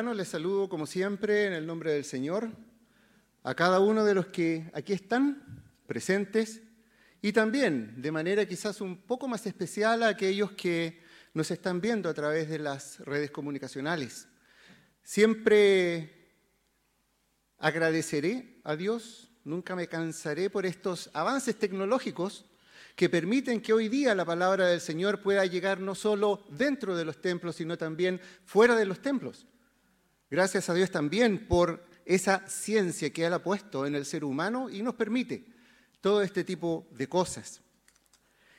hermanos. Les saludo como siempre en el nombre del Señor a cada uno de los que aquí están presentes y también de manera quizás un poco más especial a aquellos que nos están viendo a través de las redes comunicacionales. Siempre agradeceré a Dios, nunca me cansaré por estos avances tecnológicos que permiten que hoy día la palabra del Señor pueda llegar no solo dentro de los templos, sino también fuera de los templos. Gracias a Dios también por esa ciencia que Él ha puesto en el ser humano y nos permite todo este tipo de cosas.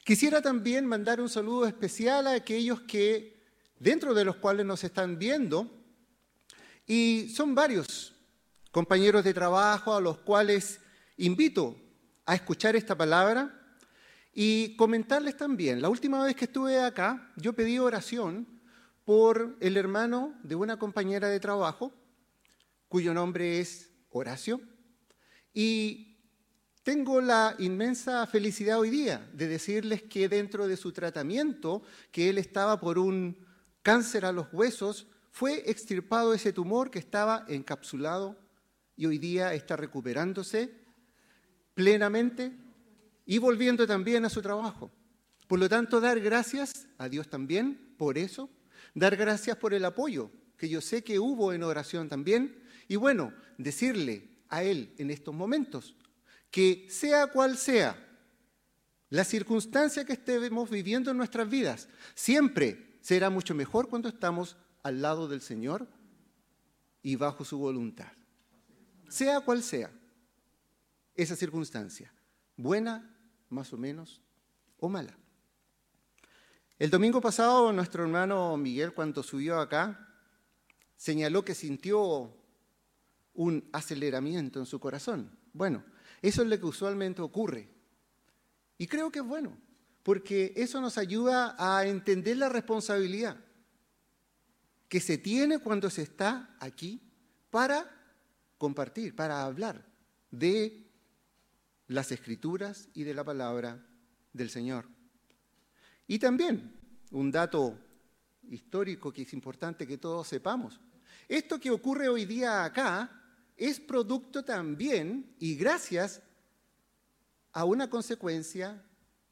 Quisiera también mandar un saludo especial a aquellos que, dentro de los cuales nos están viendo, y son varios compañeros de trabajo a los cuales invito a escuchar esta palabra y comentarles también, la última vez que estuve acá, yo pedí oración por el hermano de una compañera de trabajo, cuyo nombre es Horacio, y tengo la inmensa felicidad hoy día de decirles que dentro de su tratamiento, que él estaba por un cáncer a los huesos, fue extirpado ese tumor que estaba encapsulado y hoy día está recuperándose plenamente y volviendo también a su trabajo. Por lo tanto, dar gracias a Dios también por eso, dar gracias por el apoyo que yo sé que hubo en oración también, y bueno, decirle a Él en estos momentos que sea cual sea la circunstancia que estemos viviendo en nuestras vidas, siempre será mucho mejor cuando estamos al lado del Señor y bajo su voluntad. Sea cual sea esa circunstancia, buena más o menos, o mala. El domingo pasado nuestro hermano Miguel, cuando subió acá, señaló que sintió un aceleramiento en su corazón. Bueno, eso es lo que usualmente ocurre. Y creo que es bueno, porque eso nos ayuda a entender la responsabilidad que se tiene cuando se está aquí para compartir, para hablar de las escrituras y de la palabra del Señor. Y también un dato histórico que es importante que todos sepamos. Esto que ocurre hoy día acá es producto también y gracias a una consecuencia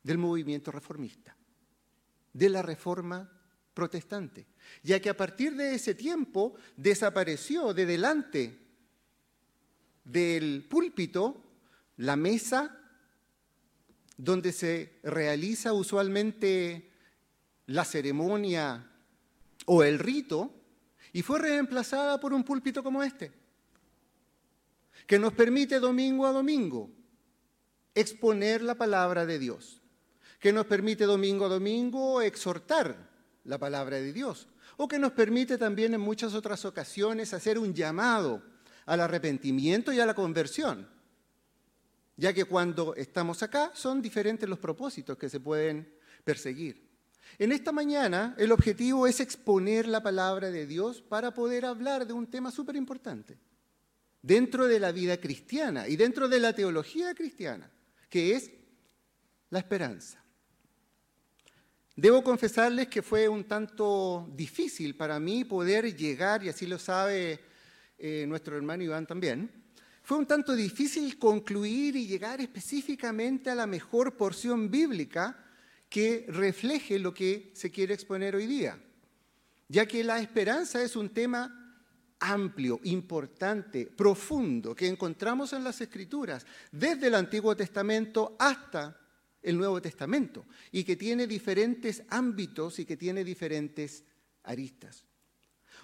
del movimiento reformista, de la reforma protestante, ya que a partir de ese tiempo desapareció de delante del púlpito la mesa donde se realiza usualmente la ceremonia o el rito y fue reemplazada por un púlpito como este, que nos permite domingo a domingo exponer la palabra de Dios, que nos permite domingo a domingo exhortar la palabra de Dios, o que nos permite también en muchas otras ocasiones hacer un llamado al arrepentimiento y a la conversión ya que cuando estamos acá son diferentes los propósitos que se pueden perseguir. En esta mañana el objetivo es exponer la palabra de Dios para poder hablar de un tema súper importante dentro de la vida cristiana y dentro de la teología cristiana, que es la esperanza. Debo confesarles que fue un tanto difícil para mí poder llegar, y así lo sabe eh, nuestro hermano Iván también, fue un tanto difícil concluir y llegar específicamente a la mejor porción bíblica que refleje lo que se quiere exponer hoy día, ya que la esperanza es un tema amplio, importante, profundo, que encontramos en las Escrituras, desde el Antiguo Testamento hasta el Nuevo Testamento, y que tiene diferentes ámbitos y que tiene diferentes aristas.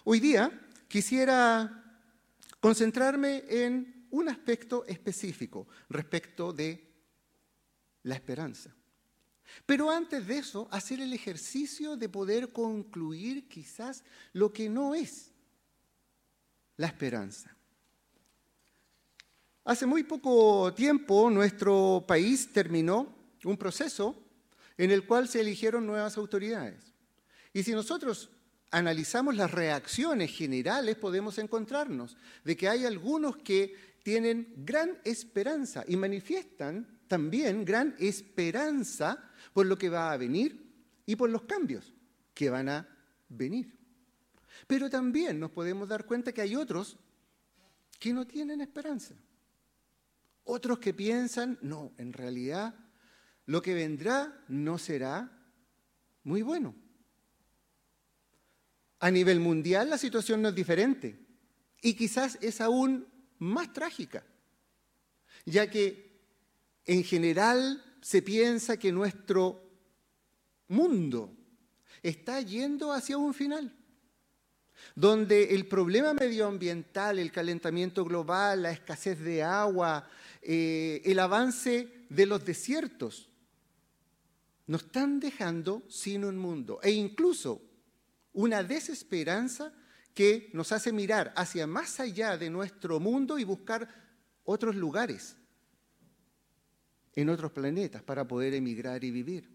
Hoy día quisiera concentrarme en un aspecto específico respecto de la esperanza. Pero antes de eso, hacer el ejercicio de poder concluir quizás lo que no es la esperanza. Hace muy poco tiempo nuestro país terminó un proceso en el cual se eligieron nuevas autoridades. Y si nosotros analizamos las reacciones generales, podemos encontrarnos de que hay algunos que tienen gran esperanza y manifiestan también gran esperanza por lo que va a venir y por los cambios que van a venir. Pero también nos podemos dar cuenta que hay otros que no tienen esperanza. Otros que piensan, no, en realidad lo que vendrá no será muy bueno. A nivel mundial la situación no es diferente y quizás es aún más trágica, ya que en general se piensa que nuestro mundo está yendo hacia un final, donde el problema medioambiental, el calentamiento global, la escasez de agua, eh, el avance de los desiertos, nos están dejando sin un mundo. E incluso una desesperanza que nos hace mirar hacia más allá de nuestro mundo y buscar otros lugares en otros planetas para poder emigrar y vivir.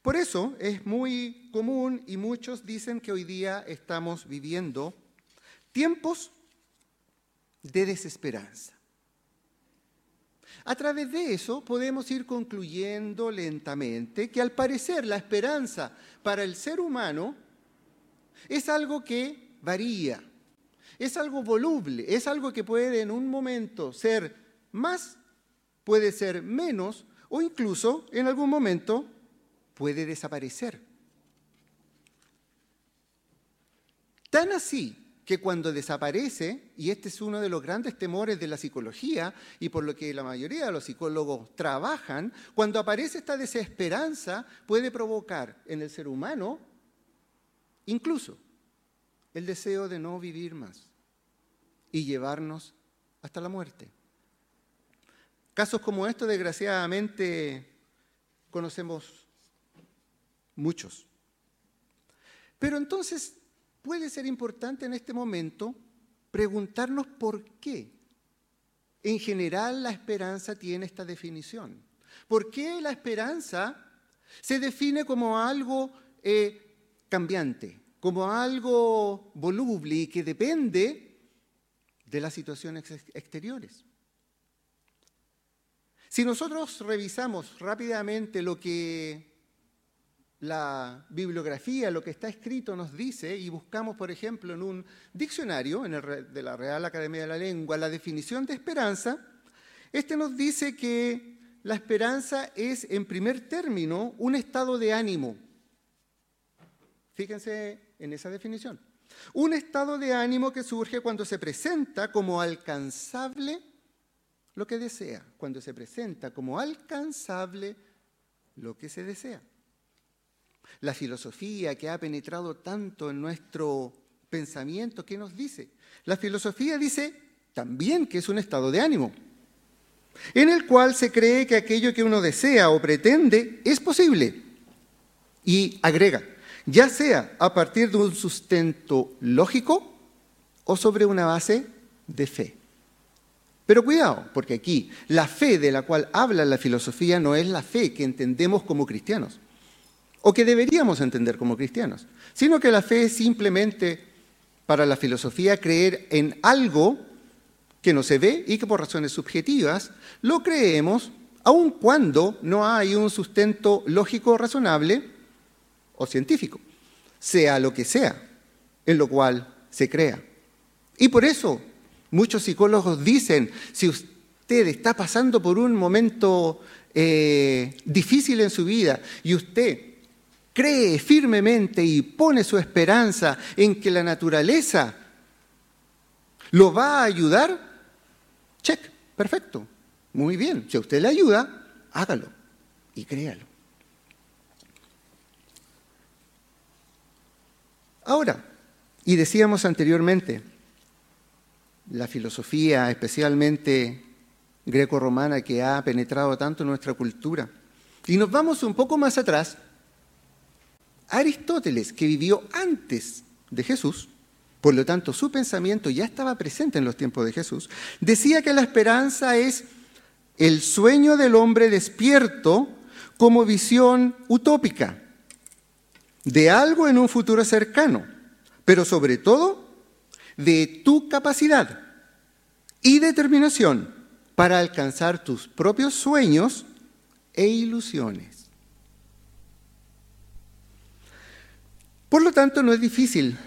Por eso es muy común y muchos dicen que hoy día estamos viviendo tiempos de desesperanza. A través de eso podemos ir concluyendo lentamente que al parecer la esperanza para el ser humano es algo que varía, es algo voluble, es algo que puede en un momento ser más, puede ser menos o incluso en algún momento puede desaparecer. Tan así que cuando desaparece, y este es uno de los grandes temores de la psicología y por lo que la mayoría de los psicólogos trabajan, cuando aparece esta desesperanza puede provocar en el ser humano incluso el deseo de no vivir más y llevarnos hasta la muerte. Casos como estos, desgraciadamente, conocemos muchos. Pero entonces, puede ser importante en este momento preguntarnos por qué en general la esperanza tiene esta definición. ¿Por qué la esperanza se define como algo eh, cambiante, como algo voluble y que depende de las situaciones exteriores? Si nosotros revisamos rápidamente lo que la bibliografía, lo que está escrito nos dice, y buscamos, por ejemplo, en un diccionario de la Real Academia de la Lengua, la definición de esperanza, este nos dice que la esperanza es, en primer término, un estado de ánimo. Fíjense en esa definición. Un estado de ánimo que surge cuando se presenta como alcanzable lo que desea, cuando se presenta como alcanzable lo que se desea la filosofía que ha penetrado tanto en nuestro pensamiento, ¿qué nos dice? La filosofía dice también que es un estado de ánimo, en el cual se cree que aquello que uno desea o pretende es posible. Y agrega, ya sea a partir de un sustento lógico o sobre una base de fe. Pero cuidado, porque aquí la fe de la cual habla la filosofía no es la fe que entendemos como cristianos o que deberíamos entender como cristianos, sino que la fe es simplemente para la filosofía creer en algo que no se ve y que por razones subjetivas lo creemos aun cuando no hay un sustento lógico razonable o científico, sea lo que sea, en lo cual se crea. Y por eso muchos psicólogos dicen, si usted está pasando por un momento eh, difícil en su vida y usted cree firmemente y pone su esperanza en que la naturaleza lo va a ayudar, check, perfecto, muy bien. Si a usted le ayuda, hágalo y créalo. Ahora, y decíamos anteriormente, la filosofía, especialmente greco-romana, que ha penetrado tanto en nuestra cultura. Y nos vamos un poco más atrás Aristóteles, que vivió antes de Jesús, por lo tanto su pensamiento ya estaba presente en los tiempos de Jesús, decía que la esperanza es el sueño del hombre despierto como visión utópica de algo en un futuro cercano, pero sobre todo de tu capacidad y determinación para alcanzar tus propios sueños e ilusiones. Por lo tanto, no es difícil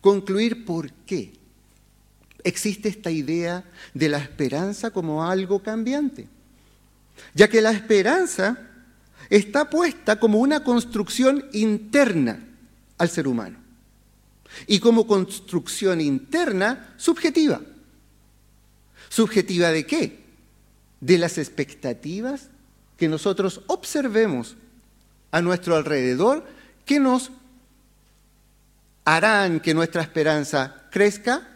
concluir por qué existe esta idea de la esperanza como algo cambiante, ya que la esperanza está puesta como una construcción interna al ser humano y como construcción interna subjetiva. ¿Subjetiva de qué? De las expectativas que nosotros observemos a nuestro alrededor que nos harán que nuestra esperanza crezca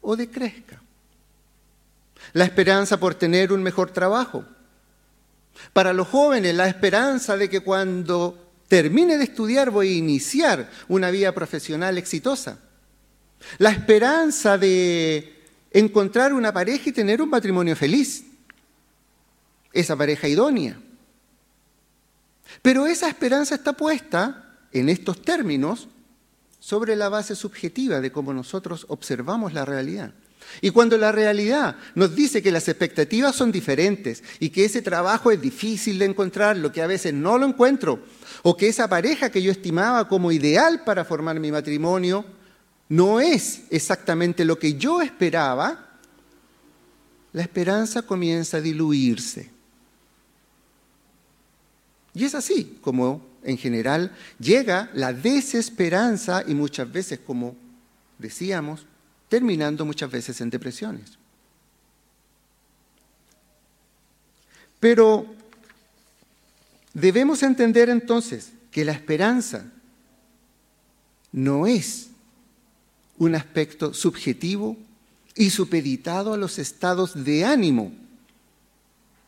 o decrezca. La esperanza por tener un mejor trabajo. Para los jóvenes, la esperanza de que cuando termine de estudiar voy a iniciar una vida profesional exitosa. La esperanza de encontrar una pareja y tener un matrimonio feliz. Esa pareja idónea. Pero esa esperanza está puesta en estos términos sobre la base subjetiva de cómo nosotros observamos la realidad. Y cuando la realidad nos dice que las expectativas son diferentes y que ese trabajo es difícil de encontrar, lo que a veces no lo encuentro, o que esa pareja que yo estimaba como ideal para formar mi matrimonio no es exactamente lo que yo esperaba, la esperanza comienza a diluirse. Y es así como en general llega la desesperanza y muchas veces, como decíamos, terminando muchas veces en depresiones. Pero debemos entender entonces que la esperanza no es un aspecto subjetivo y supeditado a los estados de ánimo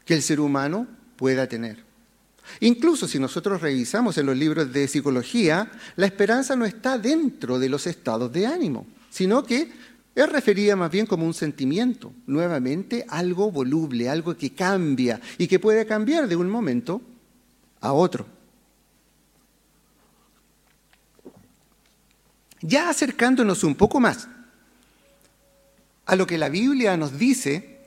que el ser humano pueda tener. Incluso si nosotros revisamos en los libros de psicología, la esperanza no está dentro de los estados de ánimo, sino que es referida más bien como un sentimiento, nuevamente algo voluble, algo que cambia y que puede cambiar de un momento a otro. Ya acercándonos un poco más a lo que la Biblia nos dice,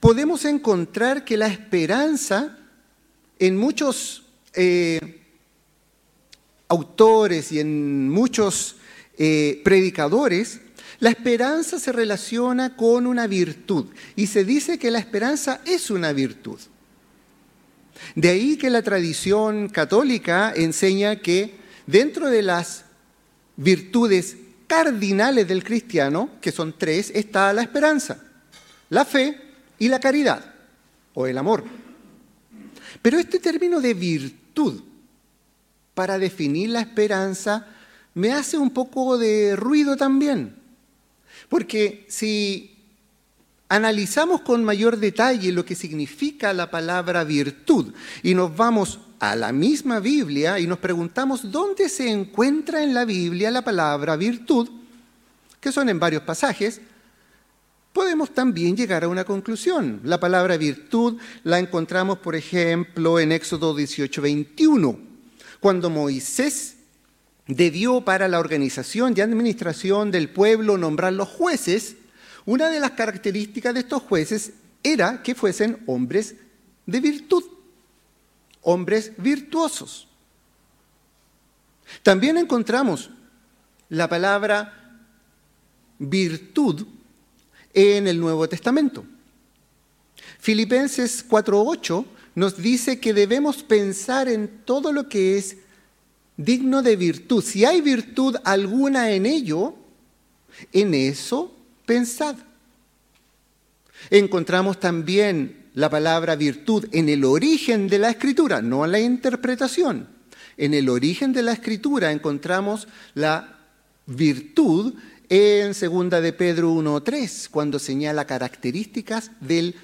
podemos encontrar que la esperanza en muchos eh, autores y en muchos eh, predicadores, la esperanza se relaciona con una virtud y se dice que la esperanza es una virtud. De ahí que la tradición católica enseña que dentro de las virtudes cardinales del cristiano, que son tres, está la esperanza, la fe y la caridad, o el amor. Pero este término de virtud para definir la esperanza me hace un poco de ruido también. Porque si analizamos con mayor detalle lo que significa la palabra virtud y nos vamos a la misma Biblia y nos preguntamos dónde se encuentra en la Biblia la palabra virtud, que son en varios pasajes, podemos también llegar a una conclusión. La palabra virtud la encontramos, por ejemplo, en Éxodo 18, 21, cuando Moisés debió para la organización y administración del pueblo nombrar los jueces, una de las características de estos jueces era que fuesen hombres de virtud, hombres virtuosos. También encontramos la palabra virtud en el Nuevo Testamento. Filipenses 4.8 nos dice que debemos pensar en todo lo que es digno de virtud. Si hay virtud alguna en ello, en eso pensad. Encontramos también la palabra virtud en el origen de la escritura, no en la interpretación. En el origen de la escritura encontramos la virtud en segunda de Pedro 1.3, cuando señala características del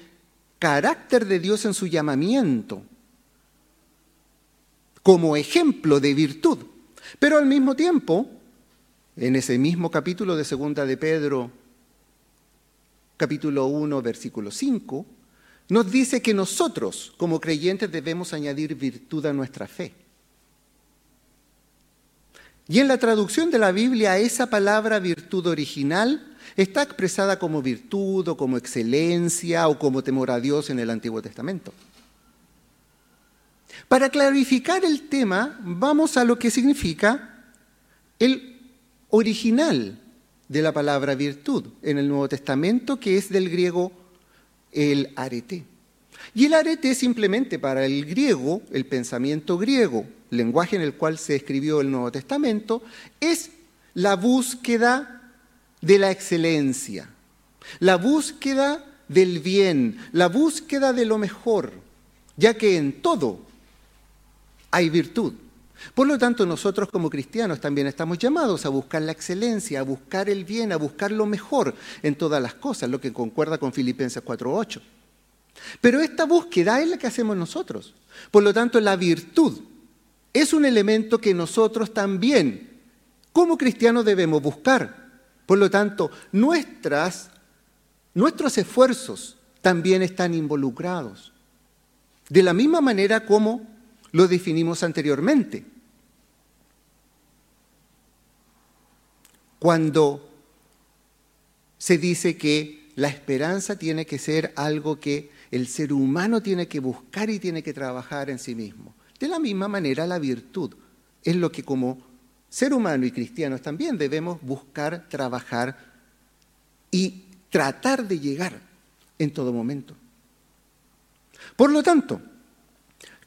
carácter de Dios en su llamamiento, como ejemplo de virtud. Pero al mismo tiempo, en ese mismo capítulo de segunda de Pedro, capítulo 1, versículo 5, nos dice que nosotros como creyentes debemos añadir virtud a nuestra fe. Y en la traducción de la Biblia, esa palabra virtud original está expresada como virtud o como excelencia o como temor a Dios en el Antiguo Testamento. Para clarificar el tema, vamos a lo que significa el original de la palabra virtud en el Nuevo Testamento, que es del griego el arete. Y el arete simplemente para el griego, el pensamiento griego, lenguaje en el cual se escribió el Nuevo Testamento, es la búsqueda de la excelencia, la búsqueda del bien, la búsqueda de lo mejor, ya que en todo hay virtud. Por lo tanto, nosotros como cristianos también estamos llamados a buscar la excelencia, a buscar el bien, a buscar lo mejor en todas las cosas, lo que concuerda con Filipenses 4.8. Pero esta búsqueda es la que hacemos nosotros. Por lo tanto, la virtud es un elemento que nosotros también, como cristianos, debemos buscar. Por lo tanto, nuestras, nuestros esfuerzos también están involucrados. De la misma manera como lo definimos anteriormente. Cuando se dice que la esperanza tiene que ser algo que el ser humano tiene que buscar y tiene que trabajar en sí mismo. De la misma manera, la virtud es lo que como ser humano y cristianos también debemos buscar, trabajar y tratar de llegar en todo momento. Por lo tanto,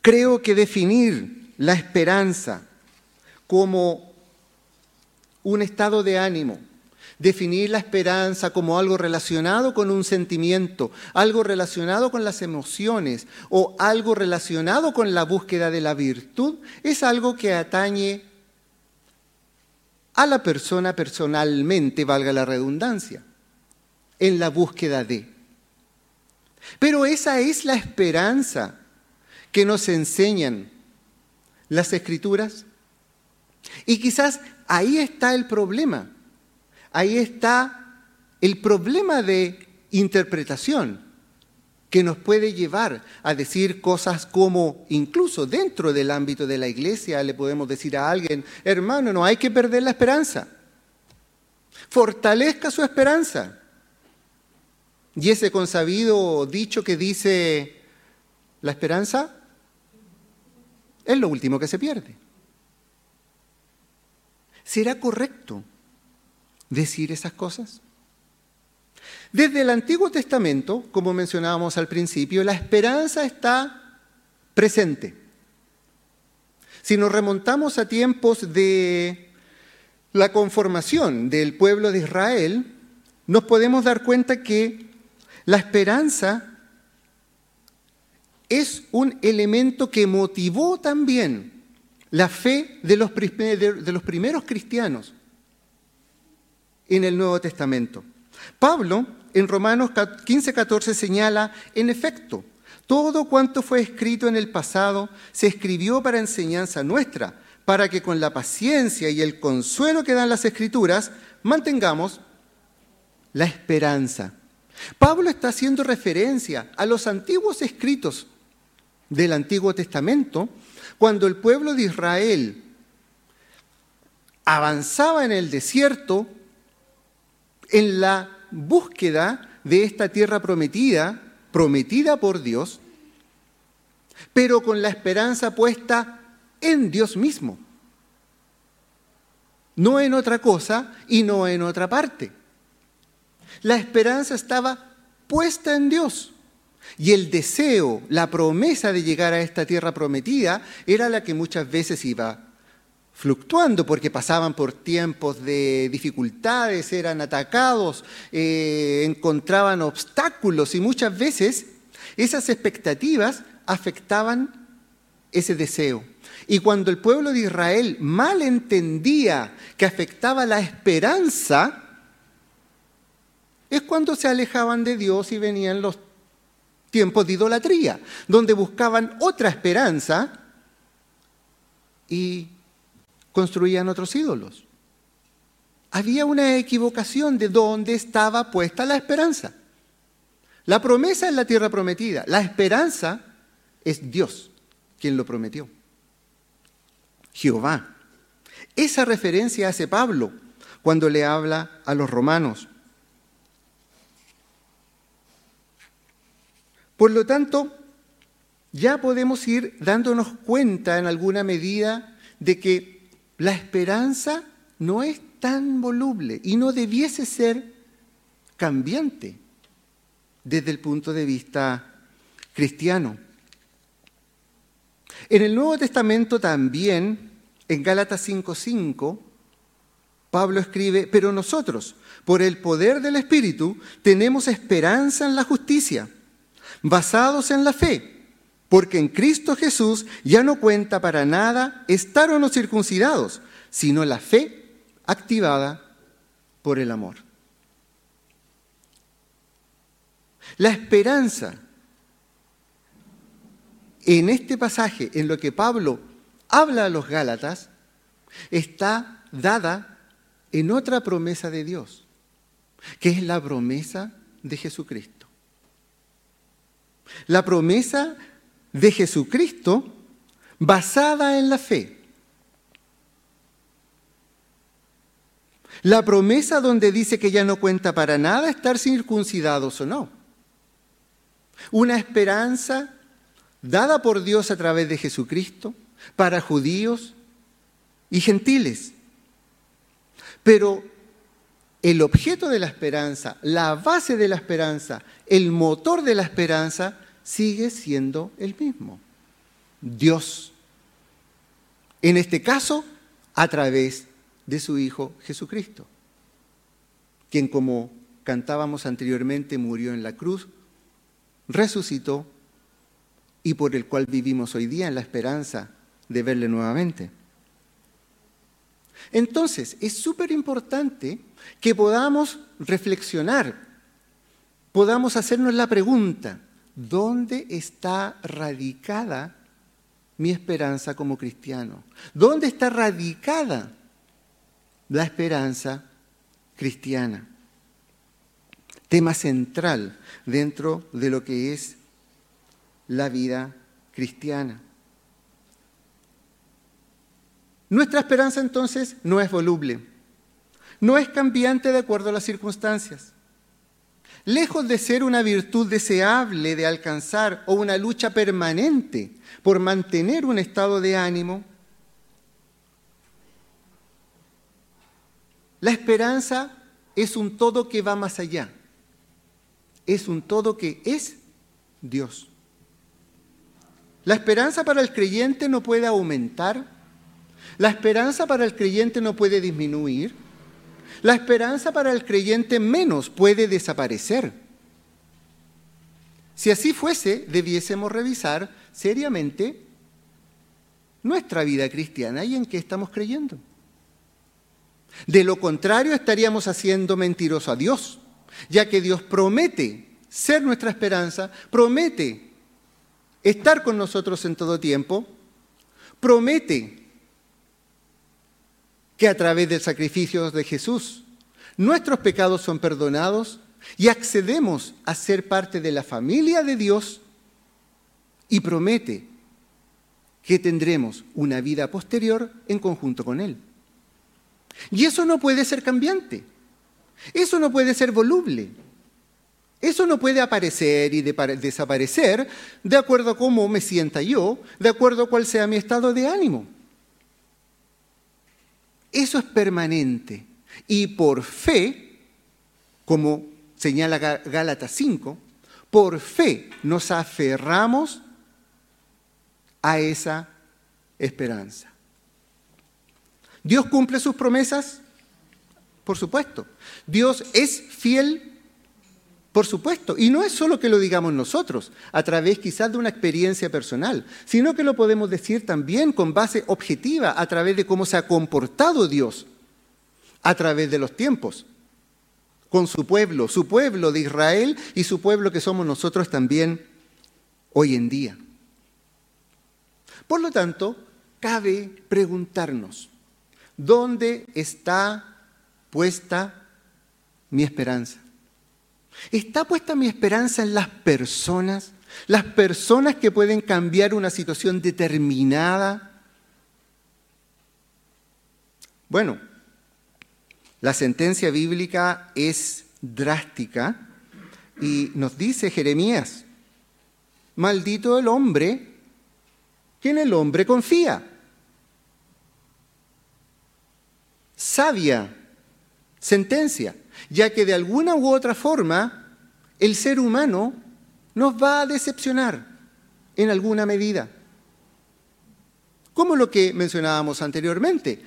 creo que definir la esperanza como un estado de ánimo, definir la esperanza como algo relacionado con un sentimiento, algo relacionado con las emociones o algo relacionado con la búsqueda de la virtud, es algo que atañe a la persona personalmente, valga la redundancia, en la búsqueda de. Pero esa es la esperanza que nos enseñan las escrituras. Y quizás ahí está el problema ahí está el problema de interpretación que nos puede llevar a decir cosas como, incluso dentro del ámbito de la iglesia, le podemos decir a alguien, hermano, no hay que perder la esperanza. Fortalezca su esperanza. Y ese consabido dicho que dice, la esperanza es lo último que se pierde. ¿Será correcto decir esas cosas? Desde el Antiguo Testamento, como mencionábamos al principio, la esperanza está presente. Si nos remontamos a tiempos de la conformación del pueblo de Israel, nos podemos dar cuenta que la esperanza es un elemento que motivó también la fe de los, primeros cristianos en el Nuevo Testamento. Pablo en Romanos 15, 14 señala, en efecto, todo cuanto fue escrito en el pasado se escribió para enseñanza nuestra, para que con la paciencia y el consuelo que dan las escrituras mantengamos la esperanza. Pablo está haciendo referencia a los antiguos escritos del Antiguo Testamento, cuando el pueblo de Israel avanzaba en el desierto en la búsqueda de esta tierra prometida, prometida por Dios, pero con la esperanza puesta en Dios mismo, no en otra cosa y no en otra parte. La esperanza estaba puesta en Dios. Y el deseo, la promesa de llegar a esta tierra prometida era la que muchas veces iba fluctuando porque pasaban por tiempos de dificultades, eran atacados, eh, encontraban obstáculos y muchas veces esas expectativas afectaban ese deseo. Y cuando el pueblo de Israel mal entendía que afectaba la esperanza, es cuando se alejaban de Dios y venían los tiempos de idolatría, donde buscaban otra esperanza y construían otros ídolos. Había una equivocación de dónde estaba puesta la esperanza. La promesa es la tierra prometida, la esperanza es Dios quien lo prometió. Jehová. Esa referencia hace Pablo cuando le habla a los romanos. Por lo tanto, ya podemos ir dándonos cuenta en alguna medida de que la esperanza no es tan voluble y no debiese ser cambiante desde el punto de vista cristiano. En el Nuevo Testamento también, en Gálatas 5:5, Pablo escribe, pero nosotros, por el poder del Espíritu, tenemos esperanza en la justicia, basados en la fe porque en Cristo Jesús ya no cuenta para nada estar o no circuncidados, sino la fe activada por el amor. La esperanza en este pasaje, en lo que Pablo habla a los Gálatas, está dada en otra promesa de Dios, que es la promesa de Jesucristo. La promesa de Jesucristo basada en la fe. La promesa donde dice que ya no cuenta para nada estar circuncidados o no. Una esperanza dada por Dios a través de Jesucristo para judíos y gentiles. Pero el objeto de la esperanza, la base de la esperanza, el motor de la esperanza sigue siendo el mismo. Dios. En este caso, a través de su Hijo Jesucristo, quien como cantábamos anteriormente murió en la cruz, resucitó y por el cual vivimos hoy día en la esperanza de verle nuevamente. Entonces, es súper importante que podamos reflexionar, podamos hacernos la pregunta, ¿dónde está radicada mi esperanza como cristiano? ¿Dónde está radicada la esperanza cristiana? Tema central dentro de lo que es la vida cristiana. Nuestra esperanza entonces no es voluble, no es cambiante de acuerdo a las circunstancias. Lejos de ser una virtud deseable de alcanzar o una lucha permanente por mantener un estado de ánimo, la esperanza es un todo que va más allá. Es un todo que es Dios. La esperanza para el creyente no puede aumentar. La esperanza para el creyente no puede disminuir. La esperanza para el creyente menos puede desaparecer. Si así fuese, debiésemos revisar seriamente nuestra vida cristiana y en qué estamos creyendo. De lo contrario, estaríamos haciendo mentiroso a Dios, ya que Dios promete ser nuestra esperanza, promete estar con nosotros en todo tiempo, promete que a través del sacrificio de Jesús nuestros pecados son perdonados y accedemos a ser parte de la familia de Dios y promete que tendremos una vida posterior en conjunto con Él. Y eso no puede ser cambiante, eso no puede ser voluble, eso no puede aparecer y desaparecer de acuerdo a cómo me sienta yo, de acuerdo a cuál sea mi estado de ánimo. Eso es permanente. Y por fe, como señala Gálatas 5, por fe nos aferramos a esa esperanza. ¿Dios cumple sus promesas? Por supuesto. ¿Dios es fiel? Por supuesto. Y no es solo que lo digamos nosotros, a través quizás de una experiencia personal, sino que lo podemos decir también con base objetiva, a través de cómo se ha comportado Dios a través de los tiempos, con su pueblo, su pueblo de Israel y su pueblo que somos nosotros también hoy en día. Por lo tanto, cabe preguntarnos, ¿dónde está puesta mi esperanza? ¿Está puesta mi esperanza en las personas? Las personas que pueden cambiar una situación determinada. Bueno, la sentencia bíblica es drástica y nos dice Jeremías, maldito el hombre que en el hombre confía. sabia sentencia, ya que de alguna u otra forma el ser humano nos va a decepcionar en alguna medida. Como lo que mencionábamos anteriormente,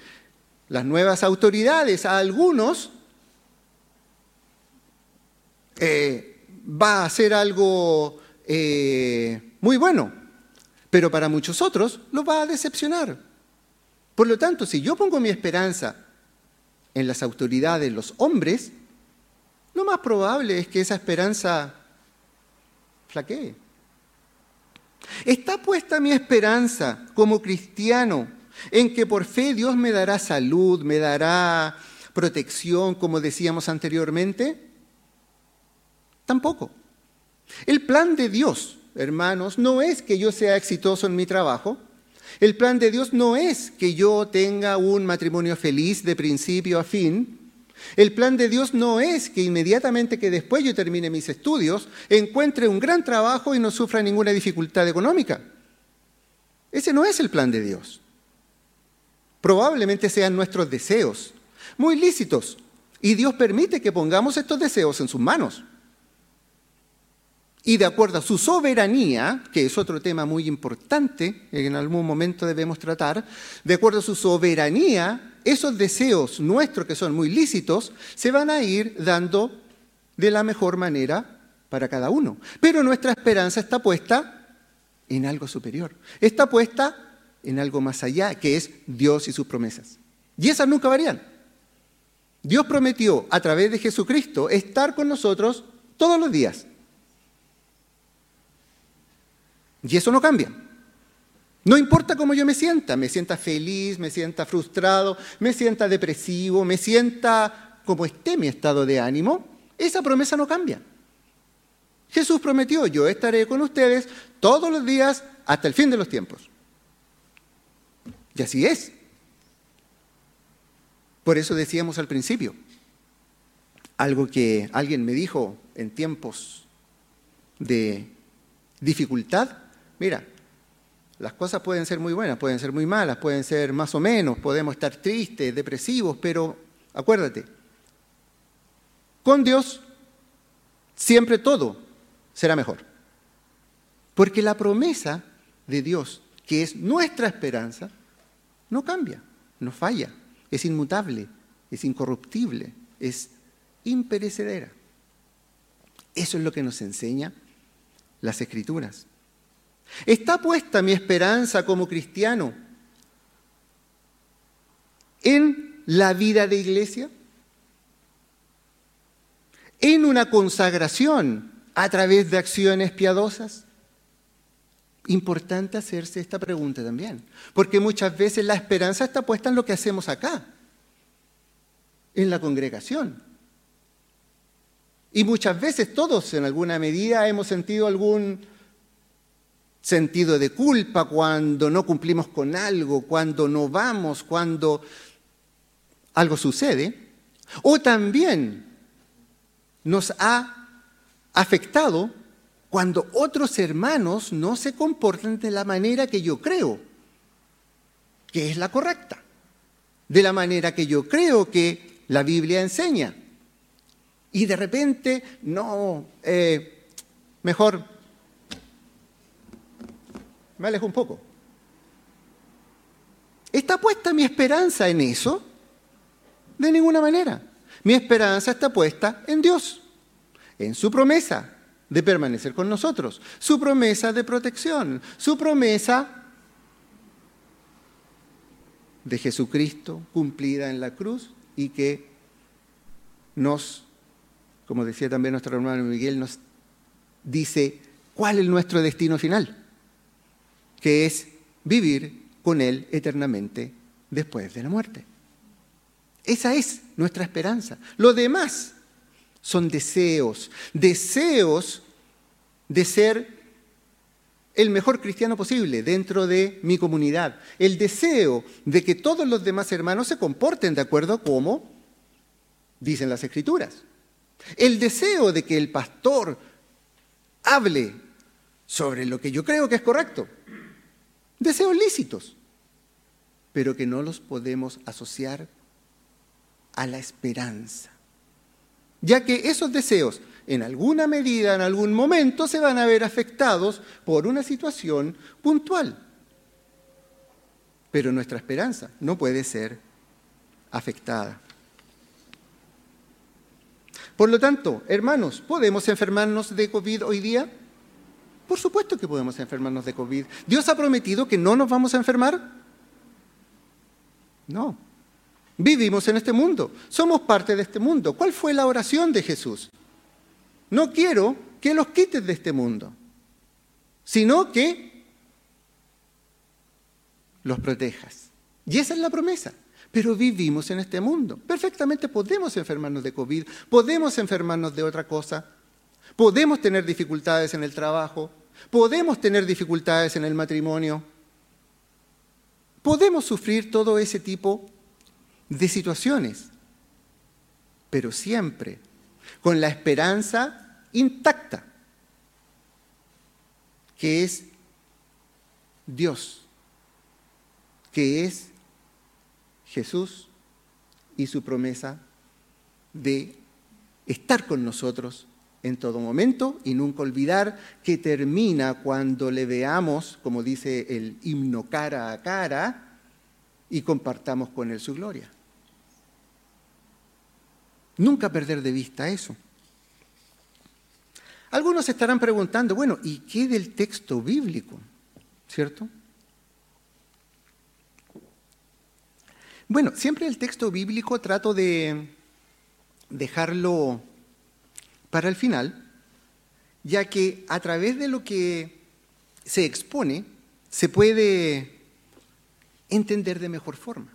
las nuevas autoridades a algunos eh, va a ser algo eh, muy bueno, pero para muchos otros lo va a decepcionar. Por lo tanto, si yo pongo mi esperanza en las autoridades, los hombres, lo más probable es que esa esperanza flaquee. ¿Está puesta mi esperanza como cristiano en que por fe Dios me dará salud, me dará protección, como decíamos anteriormente? Tampoco. El plan de Dios, hermanos, no es que yo sea exitoso en mi trabajo. El plan de Dios no es que yo tenga un matrimonio feliz de principio a fin. El plan de Dios no es que inmediatamente que después yo termine mis estudios, encuentre un gran trabajo y no sufra ninguna dificultad económica. Ese no es el plan de Dios. Probablemente sean nuestros deseos, muy lícitos, y Dios permite que pongamos estos deseos en sus manos. Y de acuerdo a su soberanía, que es otro tema muy importante, en algún momento debemos tratar, de acuerdo a su soberanía, esos deseos nuestros que son muy lícitos se van a ir dando de la mejor manera para cada uno. Pero nuestra esperanza está puesta en algo superior. Está puesta en algo más allá, que es Dios y sus promesas. Y esas nunca varían. Dios prometió a través de Jesucristo estar con nosotros todos los días. Y eso no cambia. No importa cómo yo me sienta, me sienta feliz, me sienta frustrado, me sienta depresivo, me sienta como esté mi estado de ánimo, esa promesa no cambia. Jesús prometió, yo estaré con ustedes todos los días hasta el fin de los tiempos. Y así es. Por eso decíamos al principio, algo que alguien me dijo en tiempos de dificultad, mira, las cosas pueden ser muy buenas, pueden ser muy malas, pueden ser más o menos, podemos estar tristes, depresivos, pero acuérdate, con Dios siempre todo será mejor. Porque la promesa de Dios, que es nuestra esperanza, no cambia, no falla, es inmutable, es incorruptible, es imperecedera. Eso es lo que nos enseña las escrituras. ¿Está puesta mi esperanza como cristiano en la vida de iglesia? ¿En una consagración a través de acciones piadosas? Importante hacerse esta pregunta también, porque muchas veces la esperanza está puesta en lo que hacemos acá, en la congregación. Y muchas veces todos en alguna medida hemos sentido algún sentido de culpa cuando no cumplimos con algo, cuando no vamos, cuando algo sucede. O también nos ha afectado cuando otros hermanos no se comportan de la manera que yo creo que es la correcta, de la manera que yo creo que la Biblia enseña. Y de repente, no, eh, mejor me alejo un poco. ¿Está puesta mi esperanza en eso? De ninguna manera. Mi esperanza está puesta en Dios, en su promesa de permanecer con nosotros, su promesa de protección, su promesa de Jesucristo cumplida en la cruz y que nos, como decía también nuestro hermano Miguel, nos dice cuál es nuestro destino final que es vivir con Él eternamente después de la muerte. Esa es nuestra esperanza. Lo demás son deseos, deseos de ser el mejor cristiano posible dentro de mi comunidad, el deseo de que todos los demás hermanos se comporten de acuerdo a cómo dicen las escrituras, el deseo de que el pastor hable sobre lo que yo creo que es correcto, deseos lícitos, pero que no los podemos asociar a la esperanza. Ya que esos deseos, en alguna medida, en algún momento, se van a ver afectados por una situación puntual. Pero nuestra esperanza no puede ser afectada. Por lo tanto, hermanos, ¿podemos enfermarnos de COVID hoy día? Por supuesto que podemos enfermarnos de COVID. ¿Dios ha prometido que no nos vamos a enfermar? No. Vivimos en este mundo, somos parte de este mundo. ¿Cuál fue la oración de Jesús? No quiero que los quites de este mundo, sino que los protejas. Y esa es la promesa. Pero vivimos en este mundo. Perfectamente podemos enfermarnos de COVID, podemos enfermarnos de otra cosa, podemos tener dificultades en el trabajo, podemos tener dificultades en el matrimonio, podemos sufrir todo ese tipo de situaciones, pero siempre con la esperanza intacta, que es Dios, que es Jesús y su promesa de estar con nosotros en todo momento y nunca olvidar que termina cuando le veamos, como dice el himno cara a cara, y compartamos con Él su gloria. Nunca perder de vista eso. Algunos estarán preguntando, bueno, ¿y qué del texto bíblico? ¿Cierto? Bueno, siempre el texto bíblico trato de dejarlo para el final, ya que a través de lo que se expone se puede entender de mejor forma.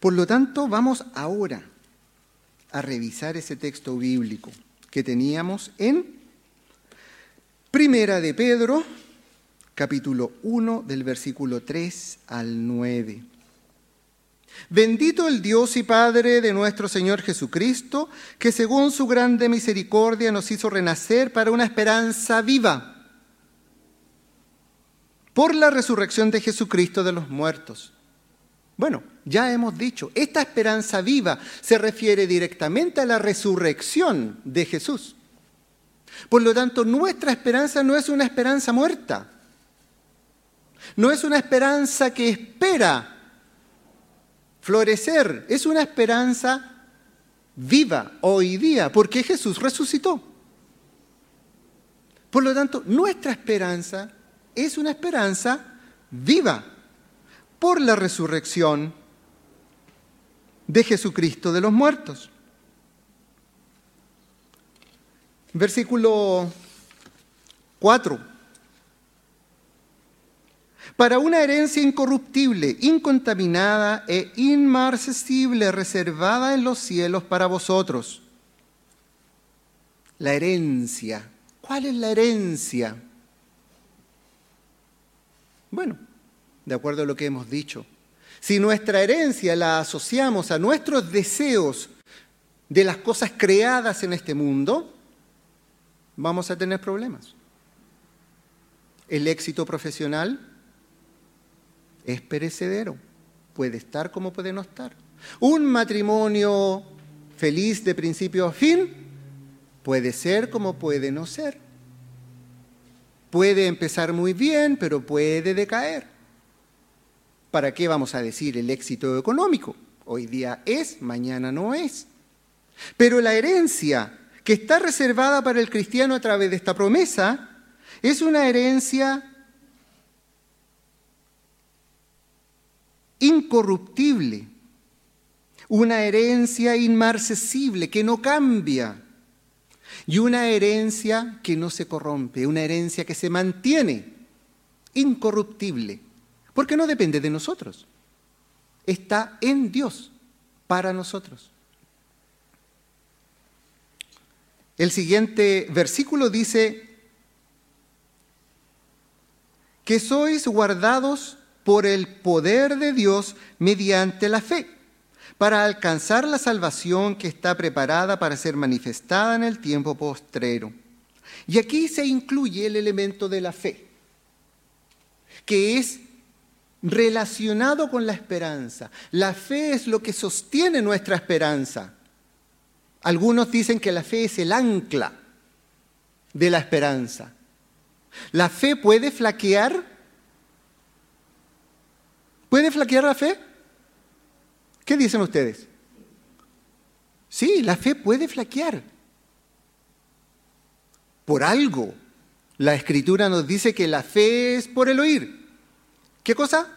Por lo tanto, vamos ahora a revisar ese texto bíblico que teníamos en Primera de Pedro, capítulo 1, del versículo 3 al 9. Bendito el Dios y Padre de nuestro Señor Jesucristo, que según su grande misericordia nos hizo renacer para una esperanza viva por la resurrección de Jesucristo de los muertos. Bueno, ya hemos dicho, esta esperanza viva se refiere directamente a la resurrección de Jesús. Por lo tanto, nuestra esperanza no es una esperanza muerta, no es una esperanza que espera florecer. Es una esperanza viva hoy día, porque Jesús resucitó. Por lo tanto, nuestra esperanza es una esperanza viva por la resurrección de Jesucristo de los muertos. Versículo 4 para una herencia incorruptible, incontaminada e inmarcesible, reservada en los cielos para vosotros. La herencia. ¿Cuál es la herencia? Bueno, de acuerdo a lo que hemos dicho, si nuestra herencia la asociamos a nuestros deseos de las cosas creadas en este mundo, vamos a tener problemas. El éxito profesional es perecedero. Puede estar como puede no estar. Un matrimonio feliz de principio a fin puede ser como puede no ser. Puede empezar muy bien, pero puede decaer. ¿Para qué vamos a decir el éxito económico? Hoy día es, mañana no es. Pero la herencia que está reservada para el cristiano a través de esta promesa es una herencia incorruptible, una herencia inmarcesible que no cambia y una herencia que no se corrompe, una herencia que se mantiene incorruptible, porque no depende de nosotros, está en Dios para nosotros. El siguiente versículo dice que sois guardados por el poder de Dios mediante la fe, para alcanzar la salvación que está preparada para ser manifestada en el tiempo postrero. Y aquí se incluye el elemento de la fe, que es relacionado con la esperanza. La fe es lo que sostiene nuestra esperanza. Algunos dicen que la fe es el ancla de la esperanza. ¿La fe puede flaquear? ¿Puede flaquear la fe? ¿Qué dicen ustedes? Sí, la fe puede flaquear. Por algo. La escritura nos dice que la fe es por el oír. ¿Qué cosa?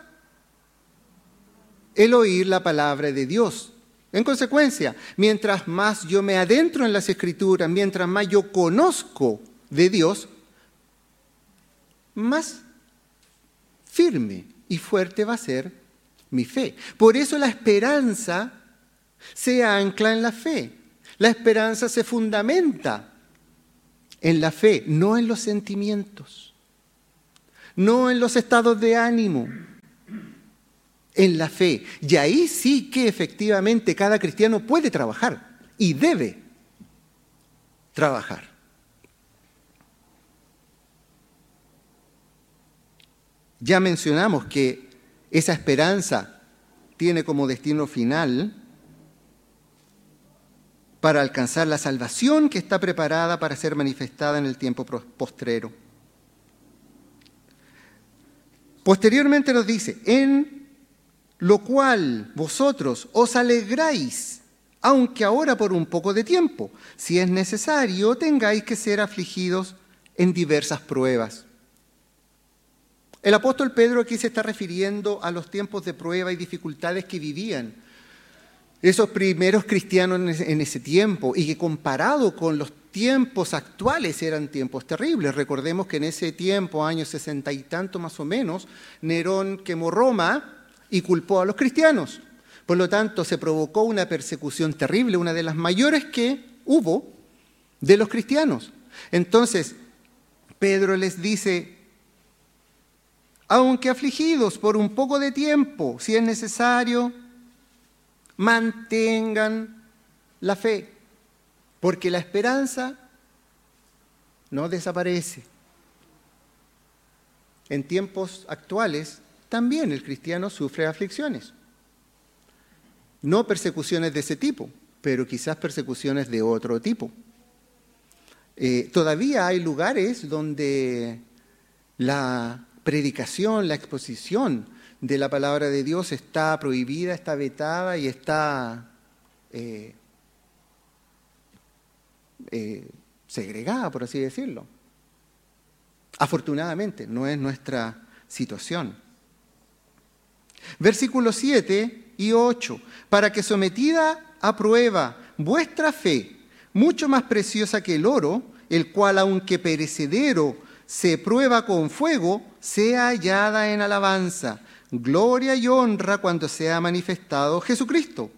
El oír la palabra de Dios. En consecuencia, mientras más yo me adentro en las escrituras, mientras más yo conozco de Dios, más firme y fuerte va a ser mi fe. Por eso la esperanza se ancla en la fe. La esperanza se fundamenta en la fe, no en los sentimientos, no en los estados de ánimo, en la fe. Y ahí sí que efectivamente cada cristiano puede trabajar y debe trabajar. Ya mencionamos que esa esperanza tiene como destino final para alcanzar la salvación que está preparada para ser manifestada en el tiempo postrero. Posteriormente nos dice, en lo cual vosotros os alegráis, aunque ahora por un poco de tiempo, si es necesario, tengáis que ser afligidos en diversas pruebas el apóstol Pedro aquí se está refiriendo a los tiempos de prueba y dificultades que vivían esos primeros cristianos en ese tiempo y que comparado con los tiempos actuales eran tiempos terribles. Recordemos que en ese tiempo, años sesenta y tanto más o menos, Nerón quemó Roma y culpó a los cristianos. Por lo tanto, se provocó una persecución terrible, una de las mayores que hubo de los cristianos. Entonces, Pedro les dice, aunque afligidos por un poco de tiempo, si es necesario, mantengan la fe, porque la esperanza no desaparece. En tiempos actuales también el cristiano sufre aflicciones. No persecuciones de ese tipo, pero quizás persecuciones de otro tipo. Eh, todavía hay lugares donde la predicación, la exposición de la palabra de Dios está prohibida, está vetada y está eh, eh, segregada, por así decirlo. Afortunadamente, no es nuestra situación. Versículos 7 y 8. Para que sometida a prueba vuestra fe, mucho más preciosa que el oro, el cual aunque perecedero se prueba con fuego, sea hallada en alabanza, gloria y honra cuando sea manifestado Jesucristo,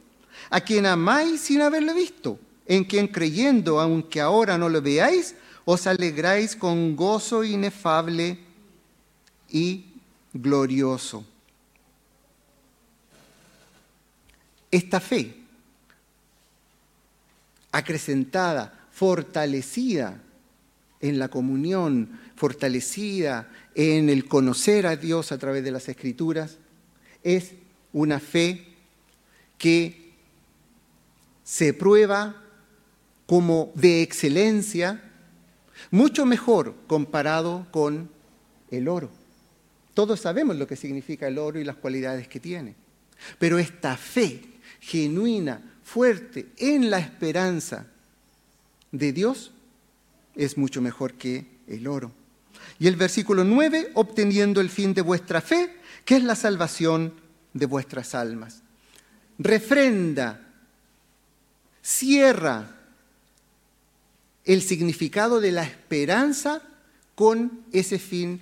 a quien amáis sin haberle visto, en quien creyendo, aunque ahora no lo veáis, os alegráis con gozo inefable y glorioso. Esta fe, acrecentada, fortalecida en la comunión, fortalecida en el conocer a Dios a través de las escrituras, es una fe que se prueba como de excelencia, mucho mejor comparado con el oro. Todos sabemos lo que significa el oro y las cualidades que tiene. Pero esta fe genuina, fuerte, en la esperanza de Dios, es mucho mejor que el oro. Y el versículo 9, obteniendo el fin de vuestra fe, que es la salvación de vuestras almas. Refrenda, cierra el significado de la esperanza con ese fin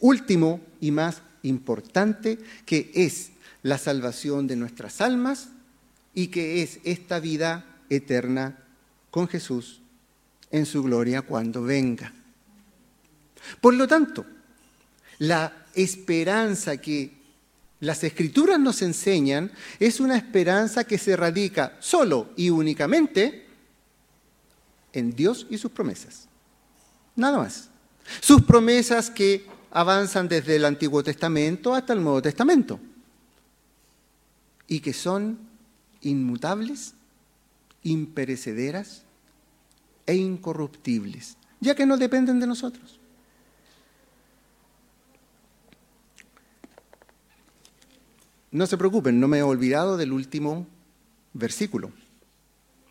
último y más importante, que es la salvación de nuestras almas y que es esta vida eterna con Jesús en su gloria cuando venga. Por lo tanto, la esperanza que las escrituras nos enseñan es una esperanza que se radica solo y únicamente en Dios y sus promesas. Nada más. Sus promesas que avanzan desde el Antiguo Testamento hasta el Nuevo Testamento y que son inmutables, imperecederas e incorruptibles, ya que no dependen de nosotros. No se preocupen, no me he olvidado del último versículo.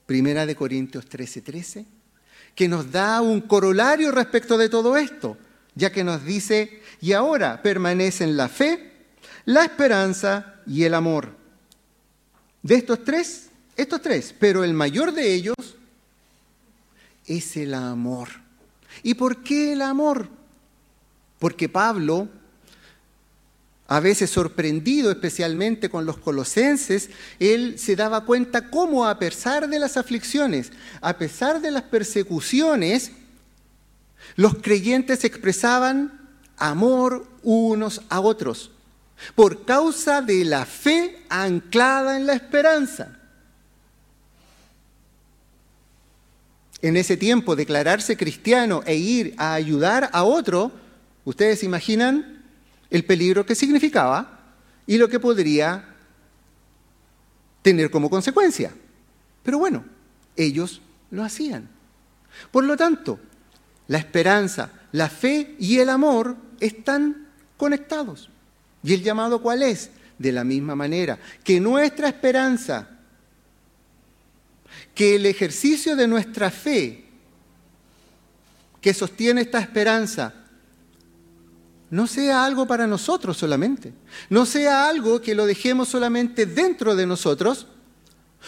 Primera de Corintios 13:13, 13, que nos da un corolario respecto de todo esto, ya que nos dice, y ahora permanecen la fe, la esperanza y el amor. De estos tres, estos tres, pero el mayor de ellos es el amor. ¿Y por qué el amor? Porque Pablo a veces sorprendido especialmente con los colosenses, él se daba cuenta cómo a pesar de las aflicciones, a pesar de las persecuciones, los creyentes expresaban amor unos a otros, por causa de la fe anclada en la esperanza. En ese tiempo, declararse cristiano e ir a ayudar a otro, ustedes imaginan el peligro que significaba y lo que podría tener como consecuencia. Pero bueno, ellos lo hacían. Por lo tanto, la esperanza, la fe y el amor están conectados. ¿Y el llamado cuál es? De la misma manera, que nuestra esperanza, que el ejercicio de nuestra fe, que sostiene esta esperanza, no sea algo para nosotros solamente, no sea algo que lo dejemos solamente dentro de nosotros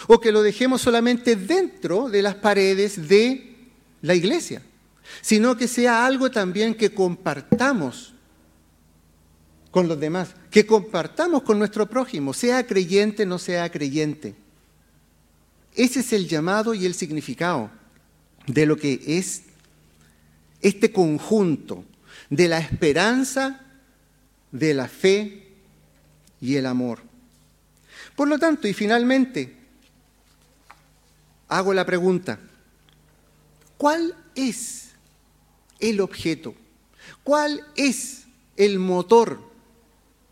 o que lo dejemos solamente dentro de las paredes de la iglesia, sino que sea algo también que compartamos con los demás, que compartamos con nuestro prójimo, sea creyente, no sea creyente. Ese es el llamado y el significado de lo que es este conjunto de la esperanza, de la fe y el amor. Por lo tanto, y finalmente, hago la pregunta, ¿cuál es el objeto? ¿Cuál es el motor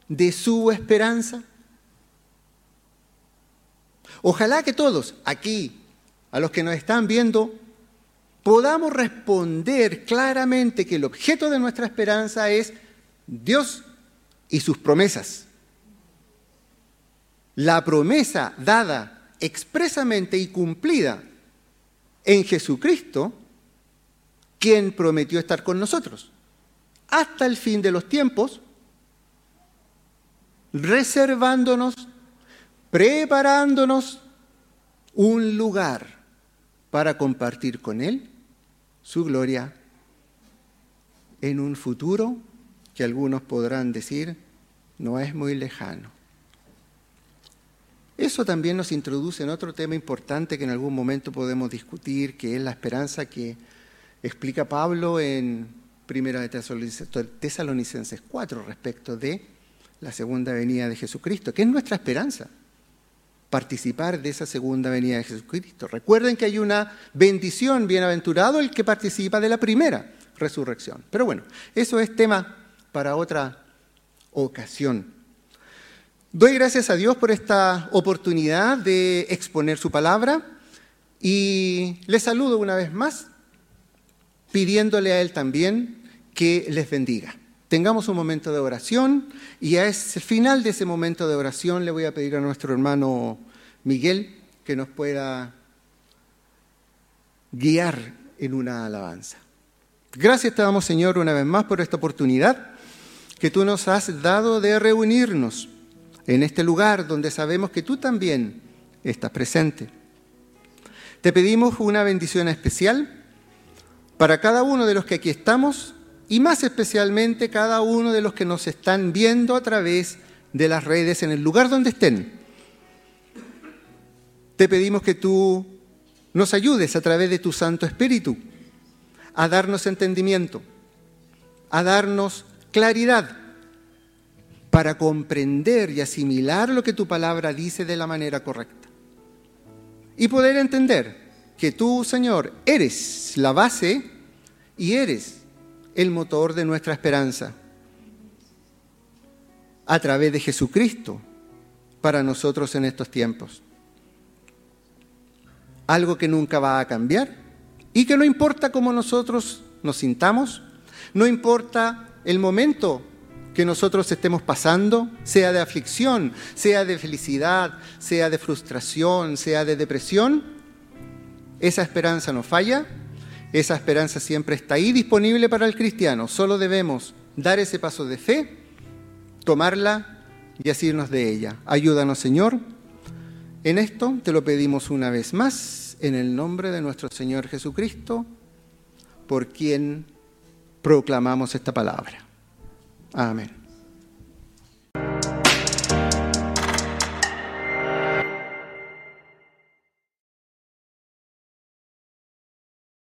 de su esperanza? Ojalá que todos aquí, a los que nos están viendo, podamos responder claramente que el objeto de nuestra esperanza es Dios y sus promesas. La promesa dada expresamente y cumplida en Jesucristo, quien prometió estar con nosotros hasta el fin de los tiempos, reservándonos, preparándonos un lugar para compartir con Él su gloria en un futuro que algunos podrán decir no es muy lejano. Eso también nos introduce en otro tema importante que en algún momento podemos discutir, que es la esperanza que explica Pablo en Primera de Tesalonicenses 4 respecto de la segunda venida de Jesucristo, que es nuestra esperanza participar de esa segunda venida de Jesucristo. Recuerden que hay una bendición, bienaventurado el que participa de la primera resurrección. Pero bueno, eso es tema para otra ocasión. Doy gracias a Dios por esta oportunidad de exponer su palabra y les saludo una vez más pidiéndole a Él también que les bendiga. Tengamos un momento de oración y a ese final de ese momento de oración le voy a pedir a nuestro hermano Miguel que nos pueda guiar en una alabanza. Gracias te damos, Señor, una vez más por esta oportunidad que tú nos has dado de reunirnos en este lugar donde sabemos que tú también estás presente. Te pedimos una bendición especial para cada uno de los que aquí estamos y más especialmente cada uno de los que nos están viendo a través de las redes en el lugar donde estén te pedimos que tú nos ayudes a través de tu Santo Espíritu a darnos entendimiento, a darnos claridad para comprender y asimilar lo que tu palabra dice de la manera correcta. Y poder entender que tú, Señor, eres la base y eres el motor de nuestra esperanza. a través de Jesucristo para nosotros en estos tiempos. Algo que nunca va a cambiar y que no importa cómo nosotros nos sintamos, no importa el momento que nosotros estemos pasando, sea de aflicción, sea de felicidad, sea de frustración, sea de depresión, esa esperanza no falla, esa esperanza siempre está ahí disponible para el cristiano. Solo debemos dar ese paso de fe, tomarla y asirnos de ella. Ayúdanos, Señor. En esto te lo pedimos una vez más, en el nombre de nuestro Señor Jesucristo, por quien proclamamos esta palabra. Amén.